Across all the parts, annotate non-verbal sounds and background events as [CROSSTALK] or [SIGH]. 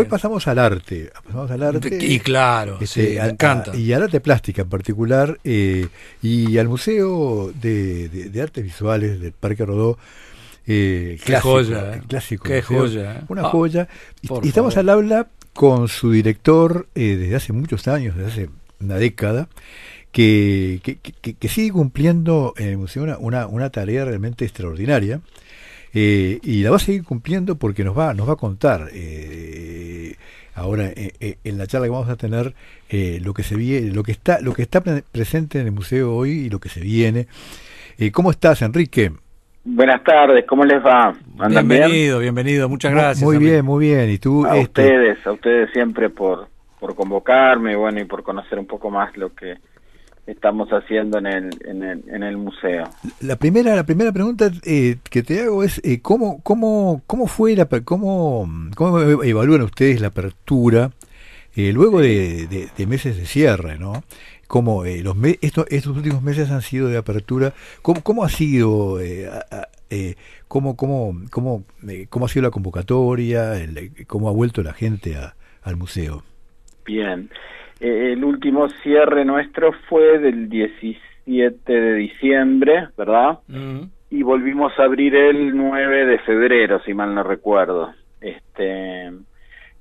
hoy pasamos al arte. Pasamos al arte. Y claro, este, sí, me encanta. y al arte plástica en particular. eh, y al Museo de, de- de Artes Visuales del Parque Rodó. Eh, Qué clásico, joya, eh. clásico Qué museo, joya, eh. Una Ah, joya. Y, estamos favor. al habla con su director eh, desde hace muchos años, desde hace una década, que, que, que- que sigue cumpliendo en el museo una, una, una tarea realmente extraordinaria. Eh, y la va a seguir cumpliendo porque nos va, nos va a contar eh, ahora eh, eh, en la charla que vamos a tener eh, lo que se viene, lo que está, lo que está pre- presente en el museo hoy y lo que se viene. Eh, ¿Cómo estás, Enrique? Buenas tardes, ¿cómo les va? ¿Andan bien? Bienvenido, bienvenido, muchas gracias. Muy bien, muy bien. Y tú, A este, ustedes, a ustedes siempre por, por convocarme, bueno, y por conocer un poco más lo que estamos haciendo en el, en el, en el museo. La primera, la primera pregunta eh, que te hago es eh, cómo, cómo, cómo fue la, cómo, cómo evalúan ustedes la apertura eh, luego de, de- de meses de cierre, ¿no? Cómo eh, los me- estos, estos últimos meses han sido de apertura. ¿Cómo, cómo ha sido, eh, a- cómo, cómo, cómo, cómo ha sido la convocatoria, el- cómo ha vuelto la gente a- al museo? Bien. Eh, el último cierre nuestro fue del 17 de diciembre, ¿verdad? Y volvimos a abrir el 9 de febrero, si mal no recuerdo. Este,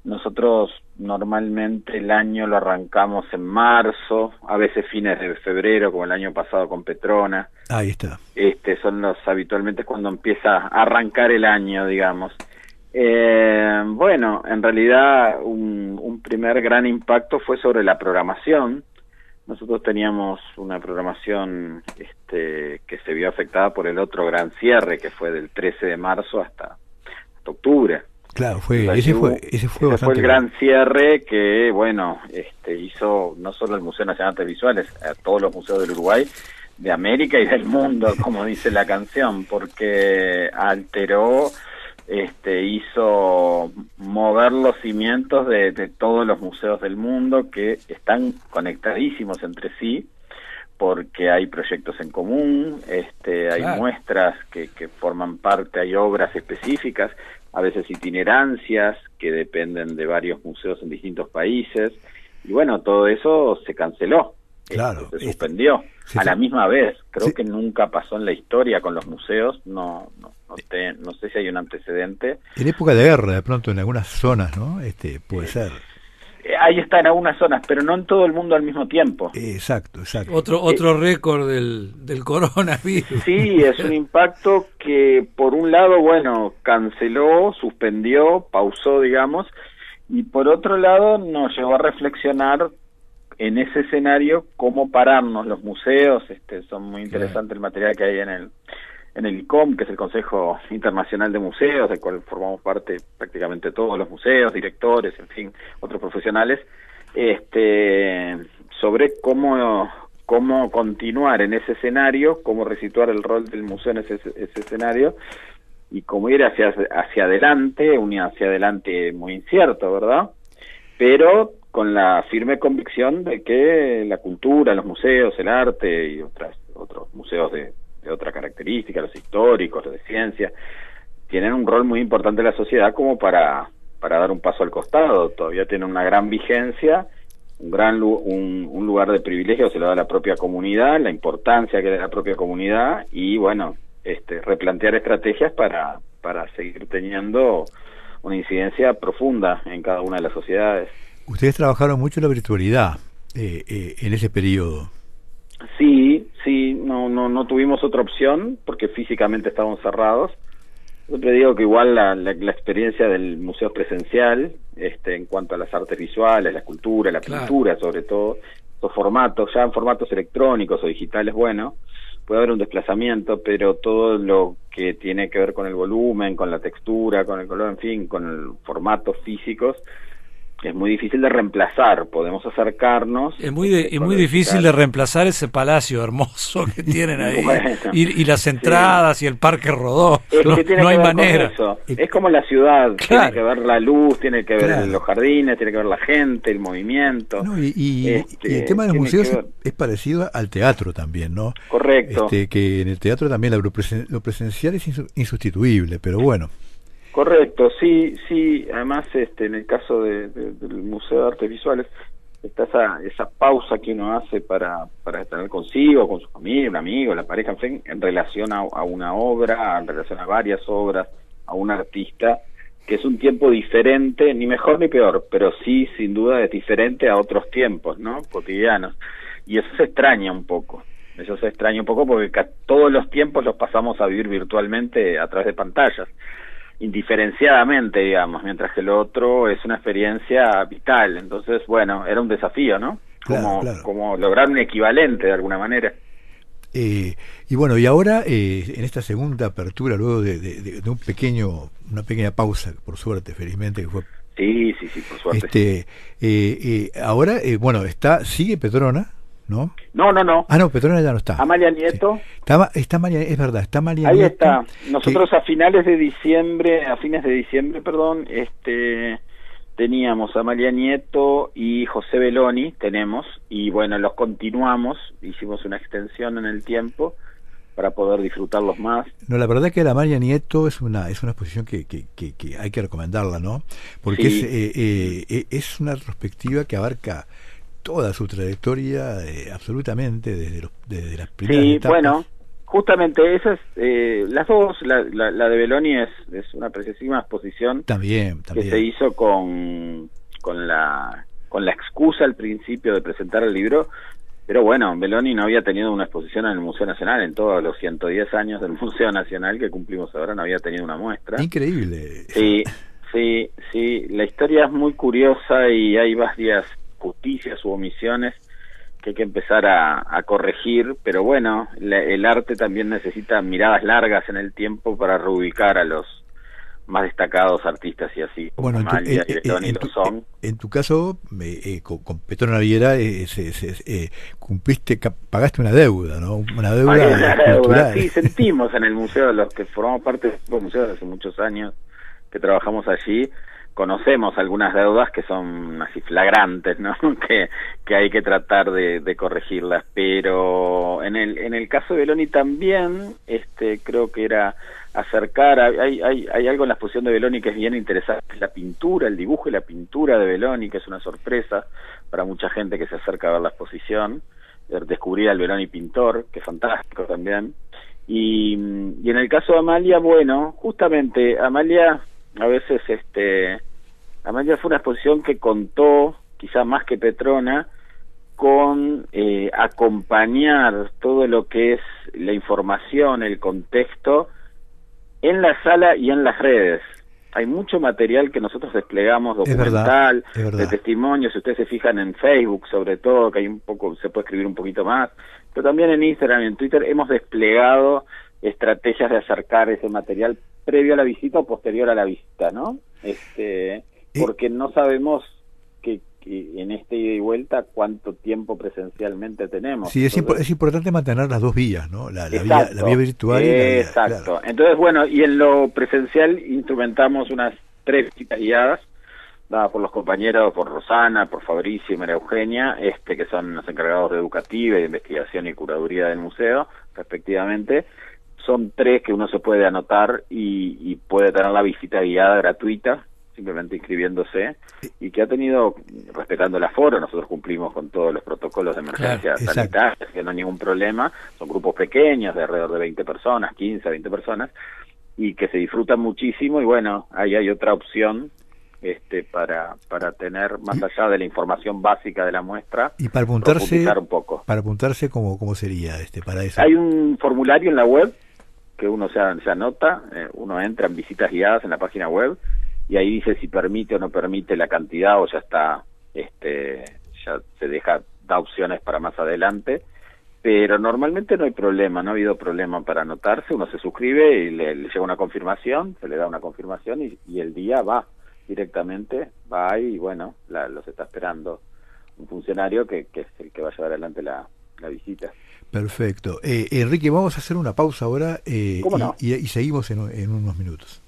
nosotros normalmente el año lo arrancamos en marzo, a veces fines de febrero, como el año pasado con Petrona. Ahí está. Este, son los habitualmente cuando empieza a arrancar el año, digamos. Eh, bueno, en realidad un, un primer gran impacto fue sobre la programación. Nosotros teníamos una programación este, que se vio afectada por el otro gran cierre, que fue del 13 de marzo hasta, hasta octubre. Claro, fue, ese fue, ese fue ese bastante el gran cierre que, bueno, este, hizo no solo el Museo Nacional de Artes Visuales, a todos los museos del Uruguay, de América y del mundo, [LAUGHS] como dice la canción, porque alteró, este, hizo mover los cimientos de, de todos los museos del mundo que están conectadísimos entre sí, porque hay proyectos en común, este, hay Claro. muestras que, que forman parte, hay obras específicas, a veces itinerancias que dependen de varios museos en distintos países, y bueno, todo eso se canceló, Claro, este, se este- a la misma vez. Creo Sí. que nunca pasó en la historia con los museos, no, no, no, te- no sé si hay un antecedente. En época de guerra, de pronto en algunas zonas, ¿no? Este, puede ser. Eh, Ahí está en algunas zonas, pero no en todo el mundo al mismo tiempo. Exacto, exacto. Otro, otro récord del, del coronavirus. Sí, es un impacto que por un lado, bueno, canceló, suspendió, pausó, digamos, y por otro lado nos llevó a reflexionar en ese escenario cómo pararnos. Los museos, este, son muy interesantes el material que hay en el en el ICOM, que es el Consejo Internacional de Museos, del cual formamos parte prácticamente todos los museos, directores, en fin, otros profesionales, este, sobre cómo cómo continuar en ese escenario, cómo resituar el rol del museo en ese, ese escenario y cómo ir hacia hacia adelante, un hacia adelante muy incierto, ¿verdad? Pero con la firme convicción de que la cultura, los museos, el arte y otras otros museos de, de otra característica, los históricos, los de ciencia, tienen un rol muy importante en la sociedad como para, para dar un paso al costado. Todavía tienen una gran vigencia, un gran un lugar de privilegio se lo da a la propia comunidad, la importancia que da la propia comunidad y bueno, este, replantear estrategias para, para seguir teniendo una incidencia profunda en cada una de las sociedades. Ustedes trabajaron mucho la virtualidad eh, eh, en ese periodo. Sí, sí, no, no, no tuvimos otra opción porque físicamente estábamos cerrados. Siempre digo que igual la, la, la experiencia del museo presencial, este, en cuanto a las artes visuales, la escultura, la Claro. pintura sobre todo, los formatos, ya en formatos electrónicos o digitales, bueno, puede haber un desplazamiento, pero todo lo que tiene que ver con el volumen, con la textura, con el color, en fin, con el formatos físicos, es muy difícil de reemplazar. Podemos acercarnos. Es muy, de- este, es muy difícil de reemplazar ese palacio hermoso que [LAUGHS] tienen ahí. Bueno, y, y las entradas y el parque rodó. Es no que tiene no que hay ver con manera. eso. Es como la ciudad, Claro. tiene que ver la luz, tiene que ver Claro. los jardines, tiene que ver la gente, el movimiento. No, y, y- Este, y el tema de los museos es, ver. es parecido al teatro también, ¿no? Correcto, Este, que en el teatro también lo, presen- lo presencial es insu- insustituible, pero bueno. Correcto, sí, sí. Además, este, en el caso de, de- del Museo de Artes Visuales, está esa, esa pausa que uno hace para, para tener consigo, con su familia, un amigo, la pareja, en relación a, una obra, en relación a varias obras, a un artista, que es un tiempo diferente, ni mejor ni peor, pero sí, sin duda, es diferente a otros tiempos, ¿no? Cotidianos. Y eso se extraña un poco. Eso se extraña un poco porque todos los tiempos los pasamos a vivir virtualmente a través de pantallas indiferenciadamente, digamos, mientras que lo otro es una experiencia vital. Entonces, bueno, era un desafío, ¿no? Claro, Como, claro. como lograr un equivalente de alguna manera. Eh, y bueno, y ahora eh, en esta segunda apertura, luego de, de- de- de un pequeño, una pequeña pausa, por suerte, felizmente, que fue Sí, sí, sí, por suerte. este, eh, eh, ahora, eh, bueno, está, sigue Petrona, ¿no? No, no, no. Ah, no, Petrona ya no está. Amalia Nieto, Sí. Está, está María, es verdad, está María ahí Nieto, está. que- Nosotros a finales de diciembre, a fines de diciembre, perdón, este teníamos a Amalia Nieto y José Beloni, tenemos, y bueno, los continuamos, hicimos una extensión en el tiempo para poder disfrutarlos más. No, la verdad que la María Nieto es una es una exposición que, que, que, que hay que recomendarla, ¿no? Porque Sí. es, eh, eh, eh, es una retrospectiva que abarca toda su trayectoria eh, absolutamente desde, los, desde las primeras Sí, etapas. bueno, justamente esas, eh, las dos, la, la, la de Beloni es, es una preciosísima exposición También, que también. se hizo con, con la con la excusa al principio de presentar el libro, pero bueno, Beloni no había tenido una exposición en el Museo Nacional, en todos los 110 años del [LAUGHS] Museo Nacional que cumplimos ahora no había tenido una muestra. Increíble. Sí, sí, sí, la historia es muy curiosa y hay varias justicias u omisiones que hay que empezar a, a corregir, pero bueno, la- el arte también necesita miradas largas en el tiempo para reubicar a los más destacados artistas y así, como Bueno, en tu, Amalia en- y Beloni en tu- son. en tu caso, eh, eh, con, con Petrona Viera, eh, eh, cumpliste, pagaste una deuda, ¿no? Una deuda una deuda. Sí, sentimos en el museo, los que formamos parte del museo desde hace muchos años que trabajamos allí, conocemos algunas deudas que son así flagrantes, ¿no? [LAUGHS] que, que hay que tratar de, corregirlas. Pero en el, en el caso de Beloni también, este, creo que era acercar, hay, hay, hay algo en la exposición de Beloni que es bien interesante, es la pintura, el dibujo y la pintura de Beloni, que es una sorpresa para mucha gente que se acerca a ver la exposición eh, descubrir al Beloni pintor, que es fantástico también. Y, y en el caso de Amalia, bueno, justamente Amalia, a veces, este, Amalia fue una exposición que contó, quizá más que Petrona, con eh, acompañar todo lo que es la información, el contexto, en la sala y en las redes. Hay mucho material que nosotros desplegamos Es verdad, documental, es verdad. de testimonios, si ustedes se fijan en Facebook sobre todo, que hay un poco, se puede escribir un poquito más, pero también en Instagram y en Twitter hemos desplegado estrategias de acercar ese material previo a la visita o posterior a la visita, ¿no? Este, porque no sabemos que, que en este ida y vuelta cuánto tiempo presencialmente tenemos. Sí, es, es importante mantener las dos vías, ¿no? La, la vía, Exacto. la vía virtual y la vía- Exacto. claro. Entonces, bueno, y en lo presencial instrumentamos unas tres visitas guiadas dadas por los compañeros, por Rosana, por Fabricio y María Eugenia, este, que son los encargados de educativa y de investigación y curaduría del museo, respectivamente. Son tres que uno se puede anotar y, y puede tener la visita guiada gratuita, simplemente inscribiéndose, y que ha tenido, respetando el aforo, nosotros cumplimos con todos los protocolos de emergencia Claro, sanitaria, que no hay ningún problema, son grupos pequeños, de alrededor de 20 personas, 15, 20 personas, y que se disfrutan muchísimo, y bueno, ahí hay otra opción este para para tener más allá de la información básica de la muestra Y para apuntarse, un poco. para apuntarse cómo, cómo sería este para eso. hay un formulario en la web que uno se, se anota eh, uno entra en visitas guiadas en la página web y ahí dice si permite o no permite la cantidad o ya está este ya se deja da opciones para más adelante pero normalmente no hay problema, no ha habido problema para anotarse, uno se suscribe y le, le llega una confirmación, se le da una confirmación y, y el día va directamente, va ahí y bueno, la- los está esperando un funcionario que, que es el que va a llevar adelante la, la visita. Perfecto. Eh, Enrique, vamos a hacer una pausa ahora eh, ¿Cómo y, no? y- y seguimos en, en unos minutos.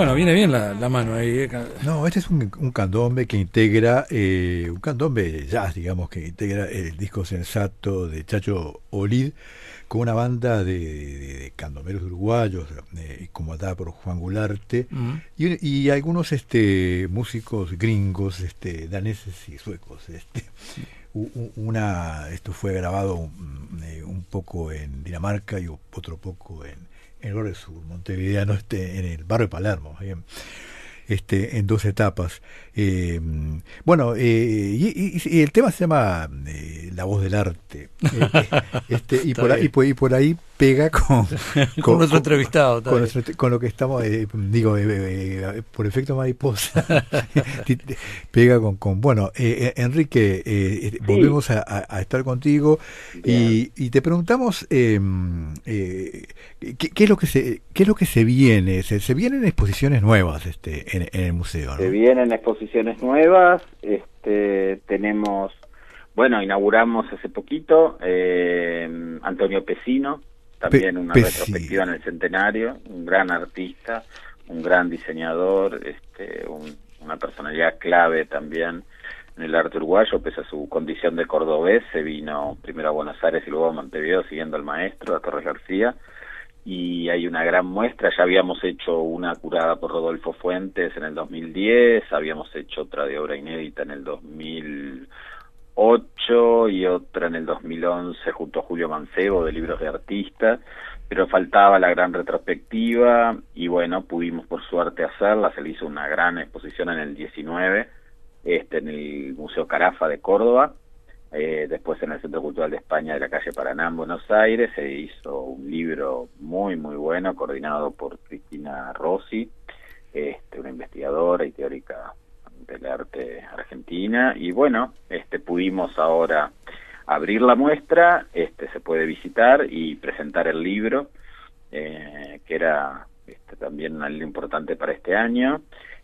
Bueno, viene bien la, la mano ahí. eh. No, este es un, un candombe que integra, eh, un candombe jazz, digamos, que integra el disco sensato de Chacho Olid con una banda de, de- de candomberos uruguayos, eh, comandada por Juan Gularte, Mm. y, y algunos este, músicos gringos, este, daneses y suecos. Este. Una, esto fue grabado un, eh, un poco en Dinamarca y otro poco en, en el Sur, Montevideo, este, en el barrio de Palermo. bien este, en dos etapas. Eh, bueno, eh, y, y- y el tema se llama eh, La voz del arte. Eh, este, y, [LAUGHS] por ahí, bien. y, por, y por ahí pega con, [LAUGHS] Con nuestro entrevistado, Con, nuestro- con lo que estamos, eh, digo, eh, eh, por efecto mariposa, [LAUGHS] pega con, con bueno, Enrique, volvemos a, a- a estar contigo y, y te preguntamos eh, eh, ¿qué, qué es lo que se qué es lo que se viene se, se vienen exposiciones nuevas este en, en el museo ¿no? Se vienen exposiciones nuevas, este, tenemos, bueno, inauguramos hace poquito eh, Antonio Pesino, también Pe- una Pesino. retrospectiva en el centenario, un gran artista, un gran diseñador, este, un- una personalidad clave también en el arte uruguayo, pese a su condición de cordobés, se vino primero a Buenos Aires y luego a Montevideo siguiendo al maestro, a Torres García, y hay una gran muestra. Ya habíamos hecho una curada por Rodolfo Fuentes en el 2010, habíamos hecho otra de obra inédita en el 2008 y otra en el 2011 junto a Julio Mancebo de libros de artistas, pero faltaba la gran retrospectiva y bueno, pudimos por suerte hacerla, se le hizo una gran exposición en el 19, este en el Museo Carafa de Córdoba. Eh, después en el Centro Cultural de España de la calle Paraná en Buenos Aires se hizo un libro muy muy bueno coordinado por Cristina Rossi, este, una investigadora y teórica del arte argentina y bueno, este pudimos ahora abrir la muestra, este se puede visitar y presentar el libro eh, que era este, también algo importante para este año.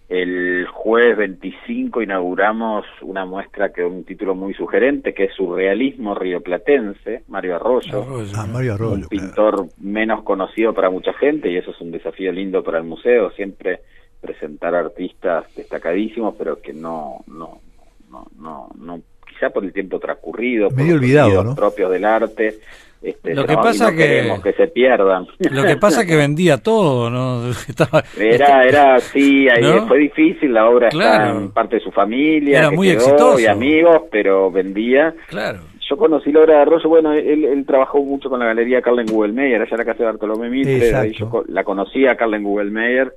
El jueves 25 inauguramos una muestra que un título muy sugerente, que es Surrealismo Rioplatense, Mario Arroyo, ah. Mario Arroyo un claro. pintor menos conocido para mucha gente y eso es un desafío lindo para el museo, siempre presentar artistas destacadísimos, pero que no, no, no, no, no quizá por el tiempo transcurrido, por Medio los olvidado, ¿no? propios del arte. Este, Lo que no, pasa no que- se pierdan. Lo que pasa es que vendía todo, ¿no? [LAUGHS] Estaba- Era, era, sí, ahí ¿No? fue difícil, la obra Claro. está en parte de su familia, Era que muy quedó, exitoso. y amigos, pero vendía. Claro. Yo conocí la obra de Arroyo, bueno, él, él trabajó mucho con la galería Carlen Guggenmeyer, allá en la casa de Bartolomé Mitre, ahí yo co- la conocí a Carlen Guggenmeyer,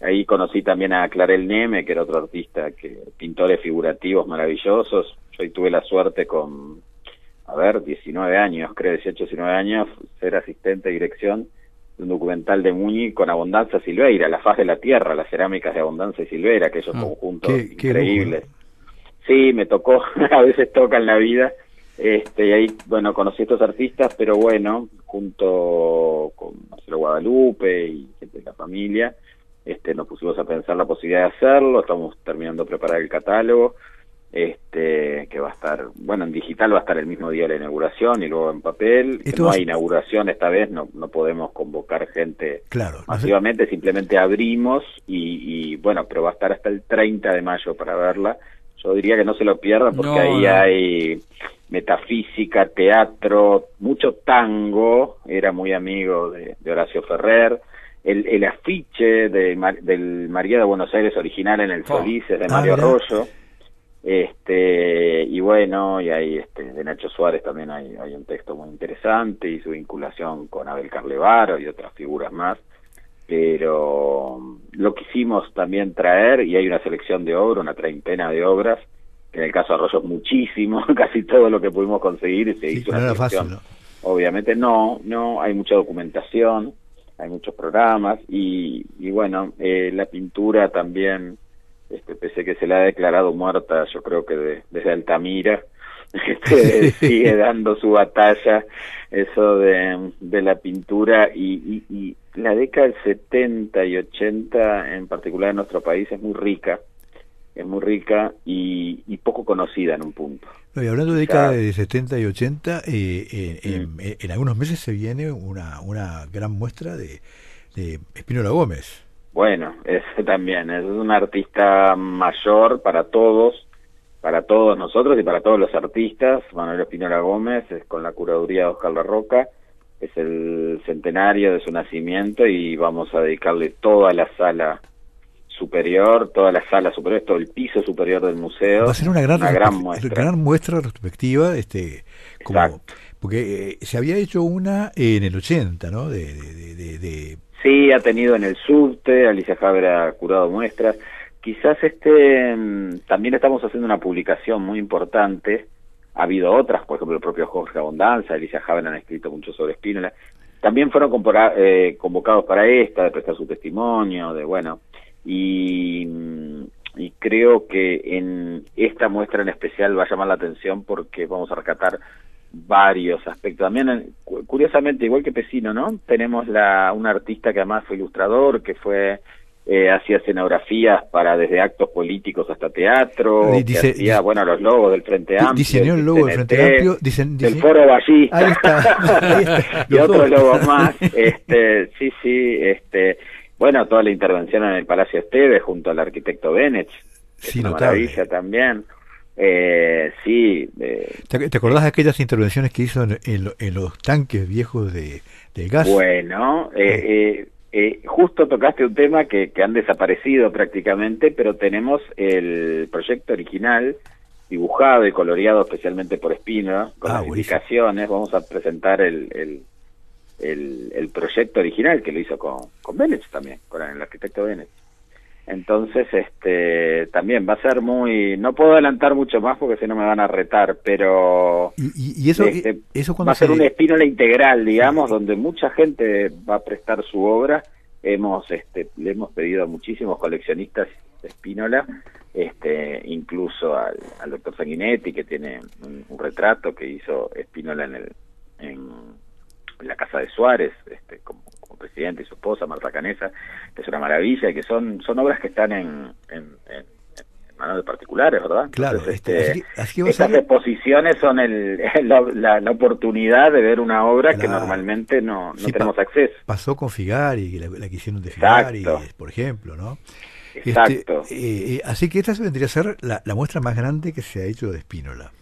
ahí conocí también a Clarel Neme, que era otro artista, que pintores figurativos maravillosos, yo ahí tuve la suerte con, a ver, 19 años, creo, 18, 19 años, ser asistente de dirección de un documental de Muñi con Abundancia Silveira, La faz de la tierra, las cerámicas de Abundancia y Silveira, aquellos Ah, conjuntos qué- qué increíbles. Sí, me tocó, [LAUGHS] a veces toca en la vida. Este, y ahí, bueno, conocí a estos artistas, pero bueno, junto con Marcelo Guadalupe y gente de la familia, este, nos pusimos a pensar la posibilidad de hacerlo, estamos terminando de preparar el catálogo, este, que va a estar, bueno, en digital va a estar el mismo día de la inauguración y luego en papel, que no hay inauguración esta vez, no, no podemos convocar gente claro no sé- masivamente, simplemente abrimos y, y, bueno, pero va a estar hasta el 30 de mayo para verla. Yo diría que no se lo pierda porque No, ahí no. hay metafísica, teatro, mucho tango, era muy amigo de, de Horacio Ferrer. El, el afiche de, Mar- del María de Buenos Aires original en el Oh. Solís es de Ah, Mario. Arroyo. Este, y bueno, y ahí este, de Nacho Suárez también hay, hay un texto muy interesante y su vinculación con Abel Carlevaro y otras figuras más. Pero lo quisimos también traer, y hay una selección de obras, una treintena de obras, que en el caso de Arroyo es muchísimo, [LAUGHS] casi todo lo que pudimos conseguir se sí, hizo una fácil ¿no? Obviamente no, no, hay mucha documentación, hay muchos programas y, y bueno, eh, la pintura también, este, pese que se la ha declarado muerta, yo creo que de- desde Altamira, [LAUGHS] este, sigue dando su batalla eso de, de la pintura y, y, y la década del 70 y 80 en particular en nuestro país es muy rica, es muy rica y, y poco conocida en un punto. No, y hablando de década Claro. de 70 y 80, eh, eh, en, en algunos meses se viene una, una gran muestra de, de Espínola Gómez. Bueno, [LAUGHS] ese también es un artista mayor para todos, para todos nosotros y para todos los artistas. Manuel Espinola Gómez es con la curaduría de Oscar La Roca, es el centenario de su nacimiento y vamos a dedicarle toda la sala superior, toda la sala superior, todo el piso superior del museo. Va a ser una gran, gran retrospect- muestra. gran muestra retrospectiva, este, como, Exacto. porque eh, se había hecho una en el 80, ¿no? De, de, de- de- de- Sí, ha tenido en el subte, Alicia Javier ha curado muestras. Quizás este mm, también estamos haciendo una publicación muy importante. Ha habido otras, por ejemplo, el propio Jorge Abondanza, Alicia Javier han escrito mucho sobre Espínola. También fueron eh, convocados para esta, de prestar su testimonio, de bueno. Y, mm, y creo que en esta muestra en especial va a llamar la atención porque vamos a rescatar varios aspectos. También, cu- curiosamente, igual que Pesino, ¿no? Tenemos la, un artista que además fue ilustrador, que fue eh, hacía escenografías para desde actos políticos hasta teatro, dice- hacía, dice- bueno, los logos del Frente Amplio, diseñó el logo del Frente Amplio, dicen, del Foro Ballista, Ahí está, [LAUGHS] ahí está, y otros logos más. Este, sí, sí, este, bueno, toda la intervención en el Palacio Esteves junto al arquitecto Bennett, que Sí, es una maravilla también. Eh, sí, eh, ¿Te, te acordás de aquellas intervenciones que hizo en, en lo- en los tanques viejos de, gas? Bueno, eh, eh, eh, justo tocaste un tema que, que han desaparecido prácticamente, pero tenemos el proyecto original dibujado y coloreado especialmente por Espino, con Ah, las buenísimo. indicaciones. Vamos a presentar el, el, el, el proyecto original que lo hizo con, con Bennett también, con el arquitecto Bennett. Entonces, este, también va a ser muy, no puedo adelantar mucho más porque si no me van a retar, pero Y, y- eso, este, eso cuando va a ser se- un espínola integral, digamos, donde mucha gente va a prestar su obra. Hemos, este, le hemos pedido a muchísimos coleccionistas de espínola, este, incluso al, al doctor Sanguinetti, que tiene un, un retrato que hizo espínola en, el, en la casa de Suárez, este, como, presidente y su esposa, Marta Canesa, que es una maravilla y que son, son obras que están en, en, en- en manos de particulares, ¿verdad? Claro, Entonces, este, este, así que- así que va a estas exposiciones son el, [LAUGHS] la, la- la oportunidad de ver una obra que normalmente no, no Sí, tenemos pa- acceso. pasó con Figari, la, la que hicieron de Figari, Exacto. por ejemplo, ¿no? Exacto. Este, eh, así que esta vendría a ser la, la muestra más grande que se ha hecho de Espínola.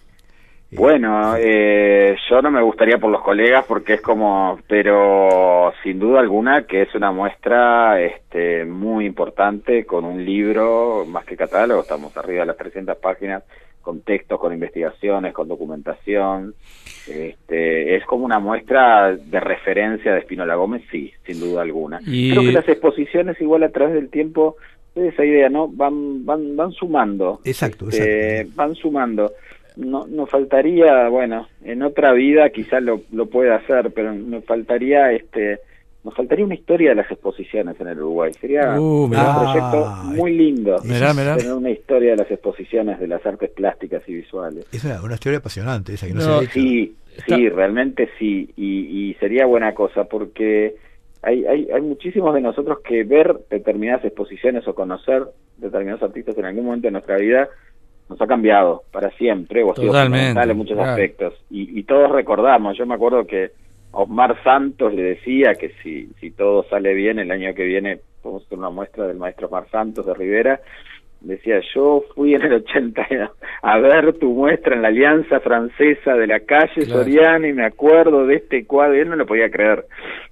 Bueno, eh, yo no me gustaría por los colegas porque es como, pero sin duda alguna que es una muestra este, muy importante con un libro, más que catálogo, estamos arriba de las 300 páginas, con textos, con investigaciones, con documentación. Este, es como una muestra de referencia de Espinola Gómez, sí, sin duda alguna. Y- Creo que las exposiciones igual a través del tiempo, es esa idea, ¿no? Van, van, van sumando. Exacto, Este, exacto. van sumando. No, nos faltaría, bueno, en otra vida quizás lo, lo pueda hacer, pero nos faltaría, este, nos faltaría una historia de las exposiciones en el Uruguay. Sería Uh, un proyecto Ah, muy lindo. Mirá, mirá. Tener una historia de las exposiciones de las artes plásticas y visuales. Es una, una historia apasionante esa que no, No, se ha hecho. Sí, Está- sí, realmente sí, y, y sería buena cosa porque hay, hay, hay muchísimos de nosotros que ver determinadas exposiciones o conocer determinados artistas en algún momento de nuestra vida nos ha cambiado para siempre o ha sido fundamental en muchos claro. aspectos y, y todos recordamos, yo me acuerdo que Osmar Santos le decía que si, si todo sale bien el año que viene podemos hacer una muestra del maestro Osmar Santos de Rivera decía yo fui en el 80 [LAUGHS] a ver tu muestra en la Alianza Francesa de la calle Claro. Soriana y me acuerdo de este cuadro y él no lo podía creer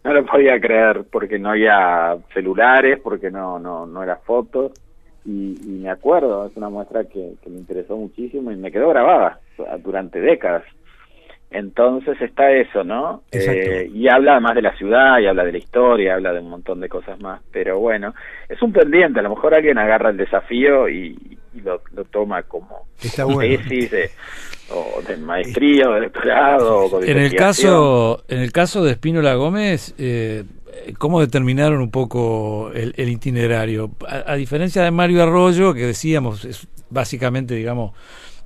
no lo podía creer porque no había celulares porque no no no era fotos y, y me acuerdo es una muestra que, que me interesó muchísimo y me quedó grabada durante décadas entonces está eso, ¿no? Eh, y habla además de la ciudad, y habla de la historia, habla de un montón de cosas más. Pero bueno, es un pendiente. A lo mejor alguien agarra el desafío y, y lo, lo toma como Está bueno. tesis de, o de maestría o de doctorado. o de En el caso, en el caso de Espínola Gómez, eh, ¿cómo determinaron un poco el, el itinerario? A, a diferencia de Mario Arroyo, que decíamos, es básicamente, digamos,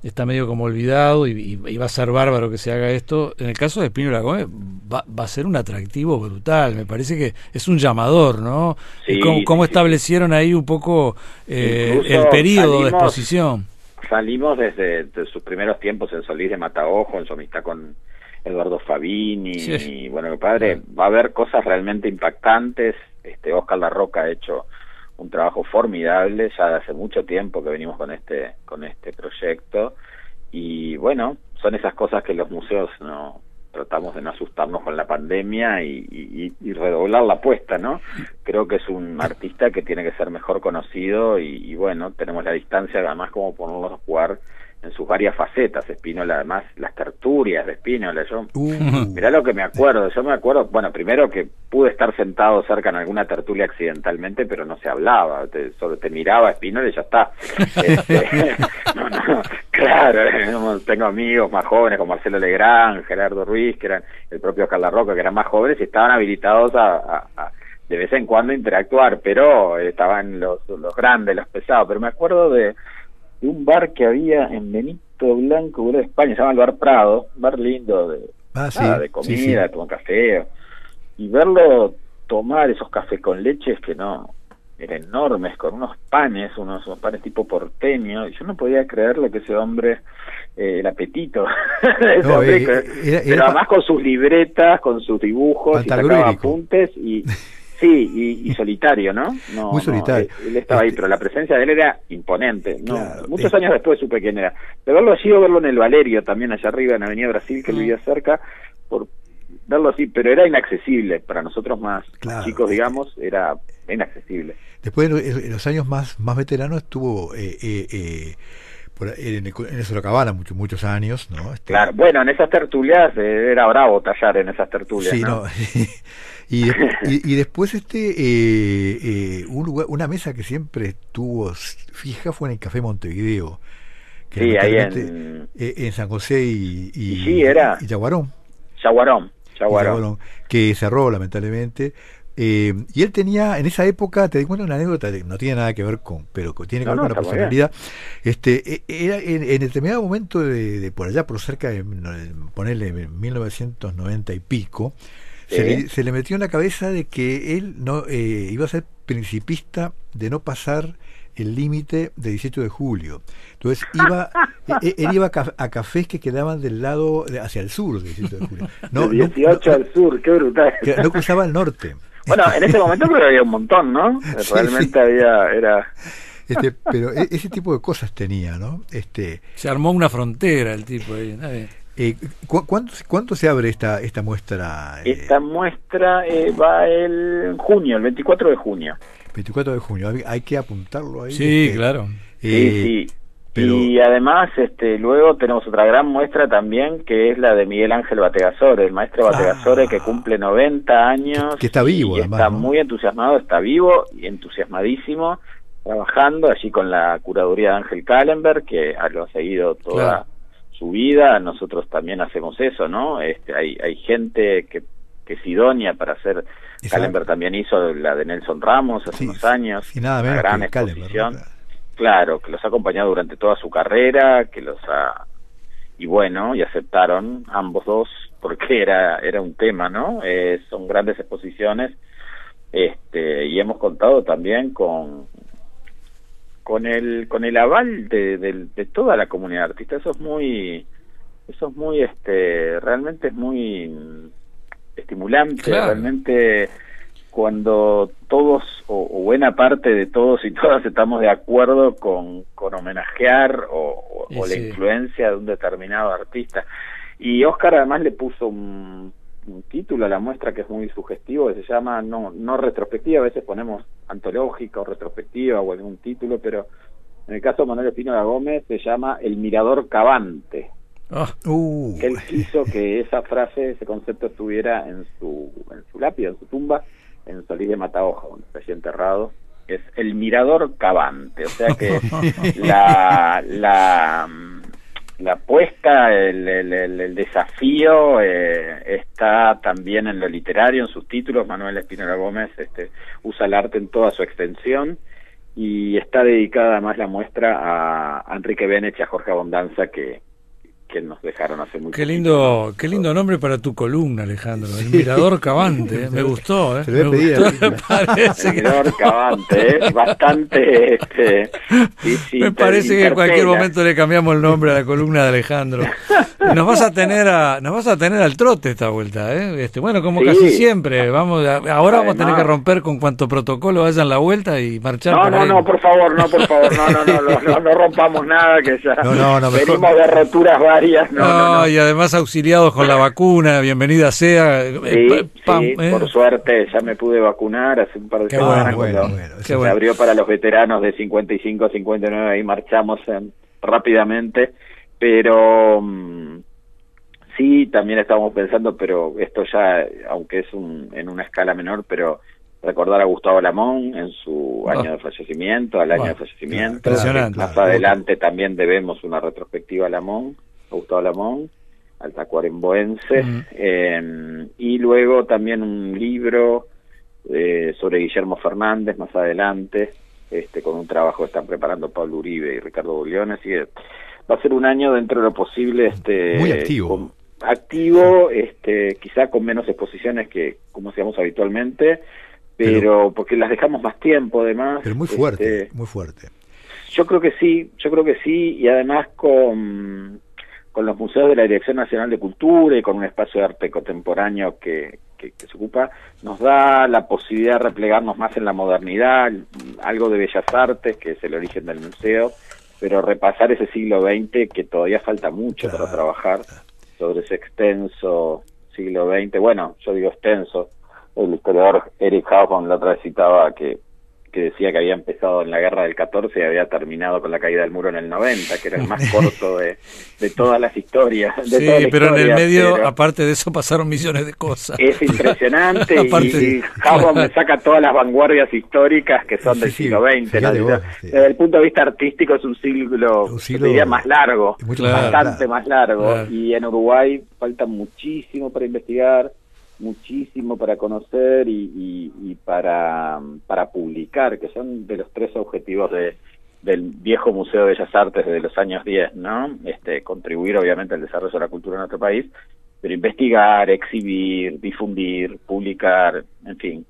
está medio como olvidado y, y- y va a ser bárbaro que se haga esto. En el caso de Espínola Gómez, va, va a ser un atractivo brutal. Me parece que es un llamador, ¿no? Sí, ¿Cómo, cómo sí, sí. establecieron ahí un poco eh, el periodo de exposición? Salimos desde de sus primeros tiempos en Solís de Mataojo, en su amistad con Eduardo Fabini, Sí. y bueno, mi padre, va a haber cosas realmente impactantes. Este Oscar La Roca ha hecho un trabajo formidable, ya de hace mucho tiempo que venimos con este, con este proyecto, y bueno, son esas cosas que los museos no tratamos de no asustarnos con la pandemia y, y- y redoblar la apuesta, ¿no? Creo que es un artista que tiene que ser mejor conocido y, y bueno, tenemos la distancia además como ponerlos a jugar en sus varias facetas, Espínola, además las tertulias de Espínola, yo Uh, [LAUGHS] Mirá lo que me acuerdo, yo me acuerdo, bueno, primero que pude estar sentado cerca en alguna tertulia accidentalmente, pero no se hablaba, te, solo te miraba Espinola y ya está. [LAUGHS] Este, [LAUGHS] no, no, claro, tengo amigos más jóvenes como Marcelo Legrand, Gerardo Ruiz, que eran el propio Carla Roca, que eran más jóvenes y estaban habilitados a, a- a de vez en cuando interactuar, pero estaban los, los grandes, los pesados, pero me acuerdo de, de un bar que había en Benito Blanco, Aires, España, se llama el Bar Prado, un bar lindo de, ah, sí, nada, de comida, sí. tomar café, y verlo tomar esos cafés con leches que no, eran enormes, con unos panes, unos, unos panes tipo porteño, y yo no podía creer lo que ese hombre, eh, el apetito, [LAUGHS] de ese No, hombre, eh, que- era- pero era pa- además con sus libretas, con sus dibujos, y sacaba apuntes, y [LAUGHS] sí, y, y solitario, ¿no? no Muy solitario. no, él, él estaba ahí, Este- pero la presencia de él era imponente, ¿no? Claro, Muchos eh. años después supe quién era. De verlo allí o verlo en el Valerio, también allá arriba, en Avenida Brasil, que vivía cerca, por verlo así, pero era inaccesible para nosotros más Claro. chicos, digamos, era inaccesible. Después, en los- años más, más veteranos, estuvo eh, eh, eh, por, en, el, en el Sorocabana muchos, muchos años, ¿no? Este, Claro, bueno, en esas tertulias eh, era bravo tallar en esas tertulias, Sí, ¿no? no. [LAUGHS] y, de- [LAUGHS] y, y después este eh, eh, un lugar, una mesa que siempre estuvo fija fue en el Café Montevideo. que Sí, ahí en eh, en San José y, y, sí, era. y Yaguarón. Yaguarón, Yaguarón. Yaguarón, que cerró lamentablemente. Eh, y él tenía, en esa época, te di cuenta una anécdota, no tiene nada que ver con, pero tiene que No, ver no, con la muy bien. personalidad. Este, eh, era en, en determinado momento de, de por allá, por cerca de, no, ponerle 1990 y pico, se, le, se le metió en la cabeza de que él no eh, iba a ser principista de no pasar el límite de 18 de julio. Entonces iba, eh, [LAUGHS] eh, él iba a, ca- a cafés que quedaban del lado de- hacia el sur de 18 de julio. [LAUGHS] No, De no- 18 no- al sur, qué brutal. que no cruzaba el norte. Bueno, en ese momento creo que había un montón, ¿no? [LAUGHS] Realmente sí. había, era... Este, pero e- ese tipo de cosas tenía, ¿no? Este, Se armó una frontera el tipo ahí. Eh, ¿cu- cuánto, ¿Cuánto se abre esta esta muestra? eh, Esta muestra eh, va el junio, el 24 de junio. 24 de junio. Hay, hay que apuntarlo ahí. Sí, este, claro. eh, sí, sí. pero- Y además, este, luego tenemos otra gran muestra también, que es la de Miguel Ángel Bategasore, el maestro Ah. Bategasore que cumple 90 años. Que- que está vivo, y además, está ¿no? muy entusiasmado, está vivo y entusiasmadísimo, trabajando allí con la curaduría de Ángel Kallenberg, que lo ha seguido toda Claro. Su vida. Nosotros también hacemos eso, ¿no? Este, hay, hay gente que, que es idónea para hacer. Kallenberg también hizo la de Nelson Ramos hace Sí, unos años. Nada una gran exposición. Claro, que los ha acompañado durante toda su carrera, que los ha y bueno, y aceptaron ambos dos [LAUGHS] porque era era un tema, ¿no? Eh, son grandes exposiciones. Este, y hemos contado también con con el con el aval de, de, de toda la comunidad artista. Eso es muy eso es muy este realmente es muy estimulante, Claro. realmente cuando todos o, o buena parte de todos y todas estamos de acuerdo con, con homenajear o, o- Y o la sí. influencia de un determinado artista. Y Oscar además le puso un, un título a la muestra que es muy sugestivo, que se llama no, no retrospectiva, a veces ponemos antológica o retrospectiva o algún título, pero en el caso de Manuel Espinola Gómez se llama El Mirador Cavante Uh, que él quiso que esa frase, ese concepto estuviera en su, en su lápida, en su tumba, en Solís de Matahoja, donde está allí enterrado. Es el mirador cavante, o sea que [LAUGHS] la, la, la apuesta, el, el, el- desafío eh, está también en lo literario, en sus títulos. Manuel Espinola Gómez este, usa el arte en toda su extensión y está dedicada además la muestra a, a Enrique Benech y a Jorge Abondanza que, que nos dejaron hace mucho Qué tiempo, lindo, ¿no? qué lindo nombre para tu columna, Alejandro. El mirador cavante, [LAUGHS] me gustó, ¿eh? Se Me gustó, [LAUGHS] parece El que, mirador Cavante, ¿eh? bastante. Este, [LAUGHS] sí, sí, me parece que en cualquier momento le cambiamos el nombre a la columna de Alejandro. Y Nos vas a tener a, nos vas a tener al trote esta vuelta, ¿eh? Este, bueno, como Sí. casi siempre, vamos, a- ahora vamos a tener que romper con cuanto protocolo vaya en la vuelta y marchar. No, por no, ahí. no, por favor, no, por favor, no, no, no, no, no, rompamos nada, que ya No, no, no, mejor- venimos de roturas varias. No, no, no. y además auxiliados con la vacuna, bienvenida sea. eh, Sí, pa- pam, sí, eh. por suerte ya me pude vacunar hace un par de Qué semanas. bueno, cuando bueno, bueno, Qué se bueno. abrió para los veteranos de 55 a 59, ahí marchamos em, rápidamente, pero mm, sí, también estábamos pensando, pero esto ya, aunque es un, en una escala menor, pero recordar a Gustavo Lamón en su año Ah. de fallecimiento, al año de fallecimiento. impresionante. Más adelante también debemos una retrospectiva a Lamón, a Gustavo Lamón, al tacuaremboense, Mm. eh, y luego también un libro eh, sobre Guillermo Fernández más adelante, este con un trabajo que están preparando Pablo Uribe y Ricardo así que va a ser un año dentro de lo posible este Muy activo. con- activo, este quizá con menos exposiciones que como hacíamos habitualmente, pero, porque las dejamos más tiempo además. Pero muy fuerte, este, muy fuerte. yo creo que sí, yo creo que sí, y además con, con los museos de la Dirección Nacional de Cultura y con un espacio de arte contemporáneo que, que, que se ocupa, nos da la posibilidad de replegarnos más en la modernidad, algo de bellas artes, que es el origen del museo, pero repasar ese siglo XX que todavía falta mucho Claro. para trabajar sobre ese extenso siglo XX, bueno, yo digo extenso, el historiador Eric Hobsbawm la otra vez citaba que, que decía que había empezado en la guerra del 14 y había terminado con la caída del muro en el 90, que era el más [LAUGHS] corto de, de todas las historias. De Sí, la pero en el historia, medio, pero aparte de eso, pasaron millones de cosas. Es impresionante [LAUGHS] y, Aparte- y Hobsbawm me saca todas las vanguardias históricas que son Sí, del sí, siglo XX. ¿no? fíjate vos, sí. Desde el punto de vista artístico es un siglo, Un siglo- diría, más largo Mucho bastante más largo y en Uruguay falta muchísimo para investigar muchísimo para conocer y, y- y para, para publicar que son de los tres objetivos de del viejo Museo de Bellas Artes de los años 10, ¿no? Este, contribuir obviamente al desarrollo de la cultura en nuestro país, pero investigar, exhibir, difundir, publicar, en fin.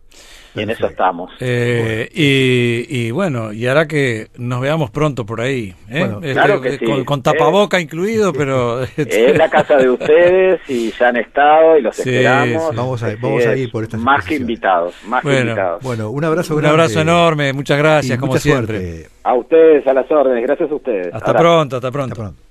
Y en eso estamos. Eh, y, y bueno, y hará que nos veamos pronto por ahí. ¿eh? Bueno, Este, claro que eh, sí. con, con tapaboca incluido, [LAUGHS] pero... este, Es la casa de ustedes y ya han estado y los Sí, esperamos. sí. Vamos a- vamos a ir por estas Más que invitados, más que Bueno, invitados. Bueno, un abrazo un grande. abrazo enorme, muchas gracias, y como mucha siempre. suerte. A ustedes, a las órdenes, gracias a ustedes. Hasta pronto, hasta pronto. Hasta pronto.